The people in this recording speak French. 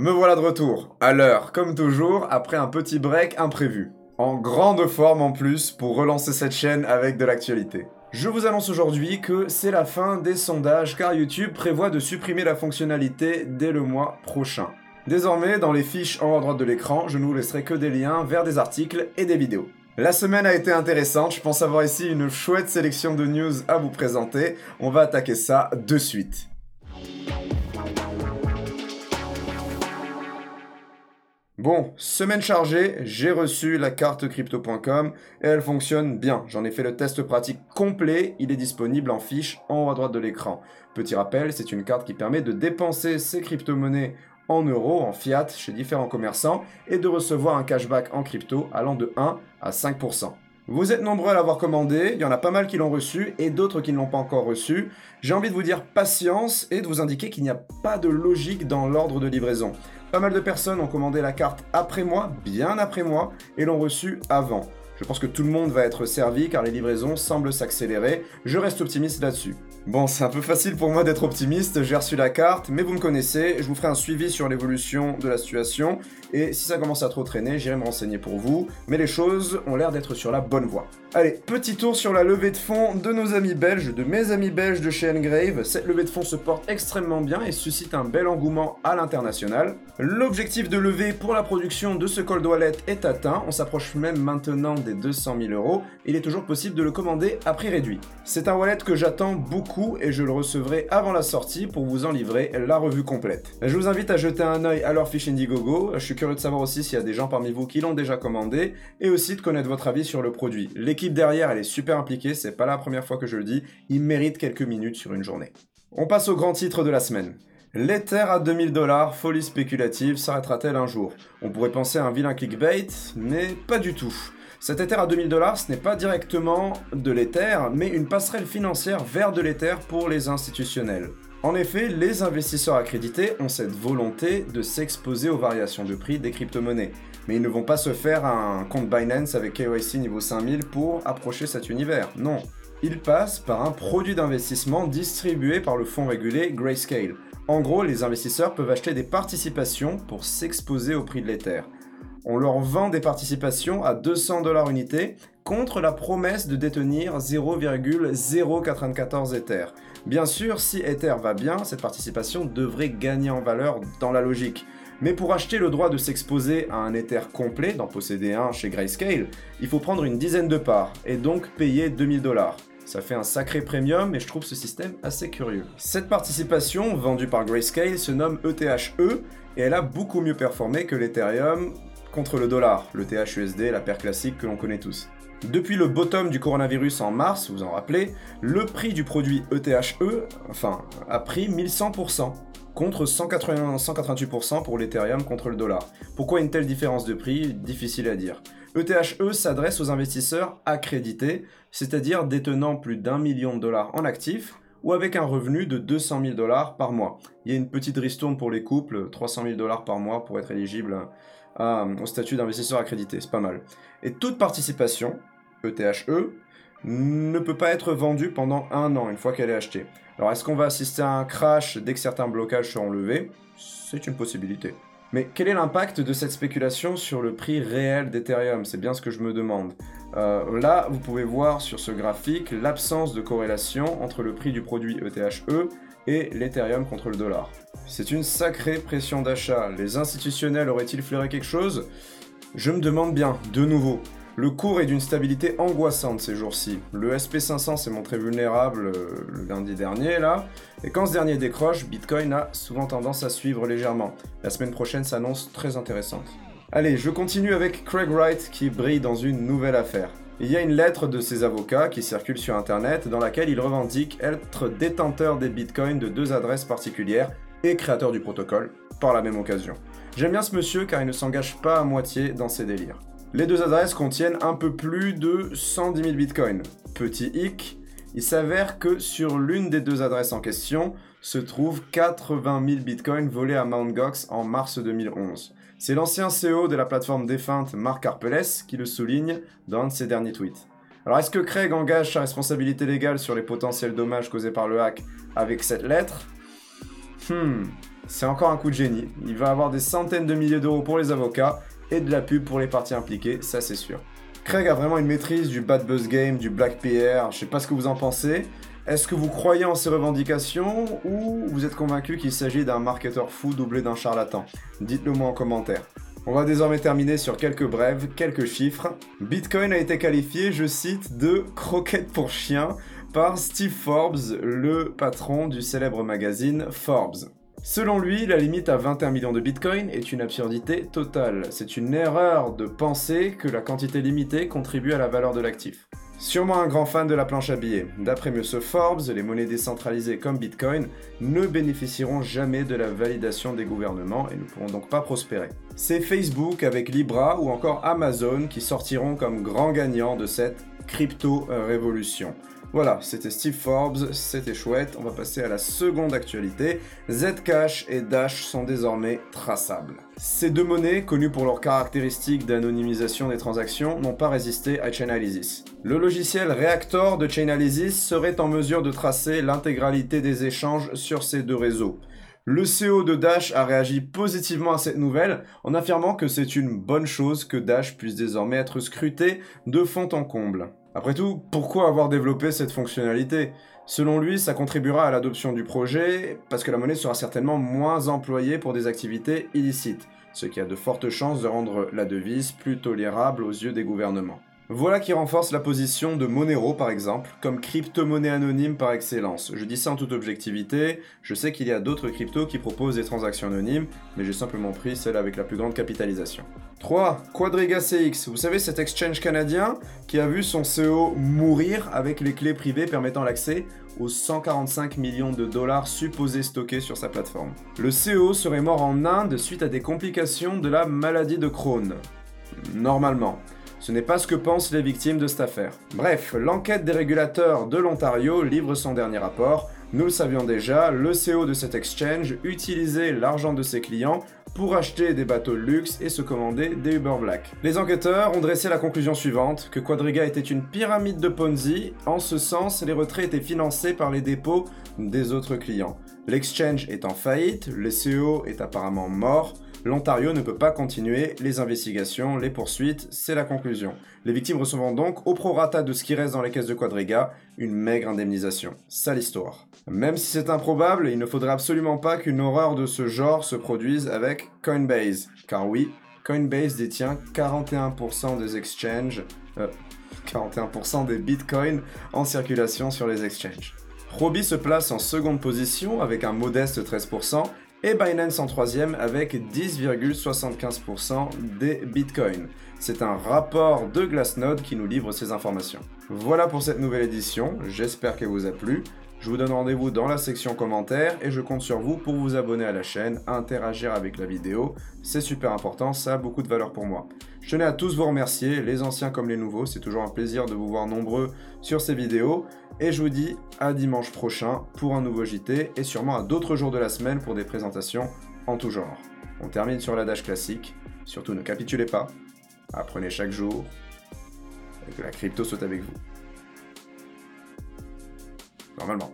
Me voilà de retour, à l'heure, comme toujours, après un petit break imprévu. En grande forme en plus pour relancer cette chaîne avec de l'actualité. Je vous annonce aujourd'hui que c'est la fin des sondages car YouTube prévoit de supprimer la fonctionnalité dès le mois prochain. Désormais, dans les fiches en haut à droite de l'écran, je ne vous laisserai que des liens vers des articles et des vidéos. La semaine a été intéressante, je pense avoir ici une chouette sélection de news à vous présenter. On va attaquer ça de suite. Bon, semaine chargée, j'ai reçu la carte crypto.com et elle fonctionne bien. J'en ai fait le test pratique complet, il est disponible en fiche en haut à droite de l'écran. Petit rappel, c'est une carte qui permet de dépenser ses crypto-monnaies en euros, en fiat, chez différents commerçants et de recevoir un cashback en crypto allant de 1 à 5%. Vous êtes nombreux à l'avoir commandé, il y en a pas mal qui l'ont reçu et d'autres qui ne l'ont pas encore reçu. J'ai envie de vous dire patience et de vous indiquer qu'il n'y a pas de logique dans l'ordre de livraison. Pas mal de personnes ont commandé la carte après moi, bien après moi, et l'ont reçue avant. Je pense que tout le monde va être servi car les livraisons semblent s'accélérer. Je reste optimiste là-dessus. Bon, c'est un peu facile pour moi d'être optimiste, j'ai reçu la carte, mais vous me connaissez, je vous ferai un suivi sur l'évolution de la situation, et si ça commence à trop traîner, j'irai me renseigner pour vous, mais les choses ont l'air d'être sur la bonne voie. Allez, petit tour sur la levée de fonds de nos amis belges, de mes amis belges de chez Engrave. Cette levée de fonds se porte extrêmement bien et suscite un bel engouement à l'international. L'objectif de levée pour la production de ce cold wallet est atteint, on s'approche même maintenant des 200 000 euros, il est toujours possible de le commander à prix réduit. C'est un wallet que j'attends beaucoup et je le recevrai avant la sortie pour vous en livrer la revue complète. Je vous invite à jeter un œil à leur fiche Indiegogo. Je suis curieux de savoir aussi s'il y a des gens parmi vous qui l'ont déjà commandé et aussi de connaître votre avis sur le produit. L'équipe derrière, elle est super impliquée, c'est pas la première fois que je le dis. Ils méritent quelques minutes sur une journée. On passe au grand titre de la semaine. L'Ether à 2000 dollars, folie spéculative, s'arrêtera-t-elle un jour? On pourrait penser à un vilain clickbait, mais pas du tout. Cet Ether à 2000 dollars, ce n'est pas directement de l'Ether, mais une passerelle financière vers de l'Ether pour les institutionnels. En effet, les investisseurs accrédités ont cette volonté de s'exposer aux variations de prix des crypto-monnaies. Mais ils ne vont pas se faire un compte Binance avec KYC niveau 5000 pour approcher cet univers. Non. Ils passent par un produit d'investissement distribué par le fonds régulé Grayscale. En gros, les investisseurs peuvent acheter des participations pour s'exposer au prix de l'Ether on leur vend des participations à 200 dollars unité contre la promesse de détenir 0,094 Ether. Bien sûr, si Ether va bien, cette participation devrait gagner en valeur dans la logique. Mais pour acheter le droit de s'exposer à un Ether complet, d'en posséder un chez Grayscale, il faut prendre une dizaine de parts et donc payer 2000 dollars. Ça fait un sacré premium et je trouve ce système assez curieux. Cette participation, vendue par Grayscale, se nomme ETHE e et elle a beaucoup mieux performé que l'Ethereum contre le dollar, le THUSD, la paire classique que l'on connaît tous. Depuis le bottom du coronavirus en mars, vous en rappelez, le prix du produit ETHE, e, enfin, a pris 1100%, contre 188% pour l'Ethereum contre le dollar. Pourquoi une telle différence de prix? Difficile à dire. ETHE e s'adresse aux investisseurs accrédités, c'est-à-dire détenant plus d'un million de dollars en actifs, ou avec un revenu de 200 000 dollars par mois. Il y a une petite ristourne pour les couples, 300 000 dollars par mois pour être éligible au statut d'investisseur accrédité, c'est pas mal. Et toute participation, ETHE, e, ne peut pas être vendue pendant un an une fois qu'elle est achetée. Alors est-ce qu'on va assister à un crash dès que certains blocages seront levés? C'est une possibilité. Mais quel est l'impact de cette spéculation sur le prix réel d'Ethereum? C'est bien ce que je me demande. Euh, là, vous pouvez voir sur ce graphique l'absence de corrélation entre le prix du produit ETHE e et l'Ethereum contre le dollar. C'est une sacrée pression d'achat. Les institutionnels auraient-ils flairé quelque chose? Je me demande bien, de nouveau. Le cours est d'une stabilité angoissante ces jours-ci. Le SP500 s'est montré vulnérable euh, le lundi dernier, là, et quand ce dernier décroche, Bitcoin a souvent tendance à suivre légèrement. La semaine prochaine s'annonce très intéressante. Allez, je continue avec Craig Wright qui brille dans une nouvelle affaire. Il y a une lettre de ses avocats qui circule sur internet dans laquelle il revendique être détenteur des bitcoins de deux adresses particulières et créateur du protocole par la même occasion. J'aime bien ce monsieur car il ne s'engage pas à moitié dans ses délires. Les deux adresses contiennent un peu plus de 110 000 bitcoins. Petit hic, il s'avère que sur l'une des deux adresses en question se trouvent 80 000 bitcoins volés à Mt. Gox en mars 2011. C'est l'ancien CEO de la plateforme défunte Marc Arpeles qui le souligne dans ses derniers tweets. Alors est-ce que Craig engage sa responsabilité légale sur les potentiels dommages causés par le hack avec cette lettre? Hmm, C'est encore un coup de génie. Il va avoir des centaines de milliers d'euros pour les avocats et de la pub pour les parties impliquées, ça c'est sûr. Craig a vraiment une maîtrise du bad buzz game, du black PR, je sais pas ce que vous en pensez. Est-ce que vous croyez en ces revendications ou vous êtes convaincu qu'il s'agit d'un marketeur fou doublé d'un charlatan? Dites-le moi en commentaire. On va désormais terminer sur quelques brèves, quelques chiffres. Bitcoin a été qualifié, je cite, de croquette pour chien par Steve Forbes, le patron du célèbre magazine Forbes. Selon lui, la limite à 21 millions de bitcoins est une absurdité totale. C'est une erreur de penser que la quantité limitée contribue à la valeur de l'actif. Sûrement un grand fan de la planche à billets. D'après M. Forbes, les monnaies décentralisées comme Bitcoin ne bénéficieront jamais de la validation des gouvernements et ne pourront donc pas prospérer. C'est Facebook avec Libra ou encore Amazon qui sortiront comme grands gagnants de cette crypto-révolution. Voilà, c'était Steve Forbes, c'était chouette. On va passer à la seconde actualité. Zcash et Dash sont désormais traçables. Ces deux monnaies, connues pour leurs caractéristiques d'anonymisation des transactions, n'ont pas résisté à Chainalysis. Le logiciel Reactor de Chainalysis serait en mesure de tracer l'intégralité des échanges sur ces deux réseaux. Le CEO de Dash a réagi positivement à cette nouvelle en affirmant que c'est une bonne chose que Dash puisse désormais être scruté de fond en comble. Après tout, pourquoi avoir développé cette fonctionnalité? Selon lui, ça contribuera à l'adoption du projet parce que la monnaie sera certainement moins employée pour des activités illicites, ce qui a de fortes chances de rendre la devise plus tolérable aux yeux des gouvernements. Voilà qui renforce la position de Monero par exemple, comme crypto-monnaie anonyme par excellence. Je dis ça en toute objectivité, je sais qu'il y a d'autres cryptos qui proposent des transactions anonymes, mais j'ai simplement pris celle avec la plus grande capitalisation. 3. Quadriga CX, vous savez cet exchange canadien qui a vu son CEO mourir avec les clés privées permettant l'accès aux 145 millions de dollars supposés stockés sur sa plateforme. Le CEO serait mort en Inde suite à des complications de la maladie de Crohn. Normalement. Ce n'est pas ce que pensent les victimes de cette affaire. Bref, l'enquête des régulateurs de l'Ontario livre son dernier rapport. Nous le savions déjà, le CEO de cet exchange utilisait l'argent de ses clients pour acheter des bateaux de luxe et se commander des Uber Black. Les enquêteurs ont dressé la conclusion suivante, que Quadriga était une pyramide de Ponzi, en ce sens les retraits étaient financés par les dépôts des autres clients. L'exchange est en faillite, le CEO est apparemment mort, L'Ontario ne peut pas continuer les investigations, les poursuites, c'est la conclusion. Les victimes recevront donc, au prorata de ce qui reste dans les caisses de Quadriga, une maigre indemnisation. Sale histoire. Même si c'est improbable, il ne faudrait absolument pas qu'une horreur de ce genre se produise avec Coinbase. Car oui, Coinbase détient 41% des exchanges, 41% euh, des bitcoins en circulation sur les exchanges. Roby se place en seconde position avec un modeste 13%, et Binance en troisième avec 10,75% des bitcoins. C'est un rapport de Glassnode qui nous livre ces informations. Voilà pour cette nouvelle édition, j'espère qu'elle vous a plu. Je vous donne rendez-vous dans la section commentaires et je compte sur vous pour vous abonner à la chaîne, interagir avec la vidéo. C'est super important, ça a beaucoup de valeur pour moi. Je tenais à tous vous remercier, les anciens comme les nouveaux, c'est toujours un plaisir de vous voir nombreux sur ces vidéos. Et je vous dis à dimanche prochain pour un nouveau JT et sûrement à d'autres jours de la semaine pour des présentations en tout genre. On termine sur l'adage classique, surtout ne capitulez pas, apprenez chaque jour et que la crypto soit avec vous. Normalement.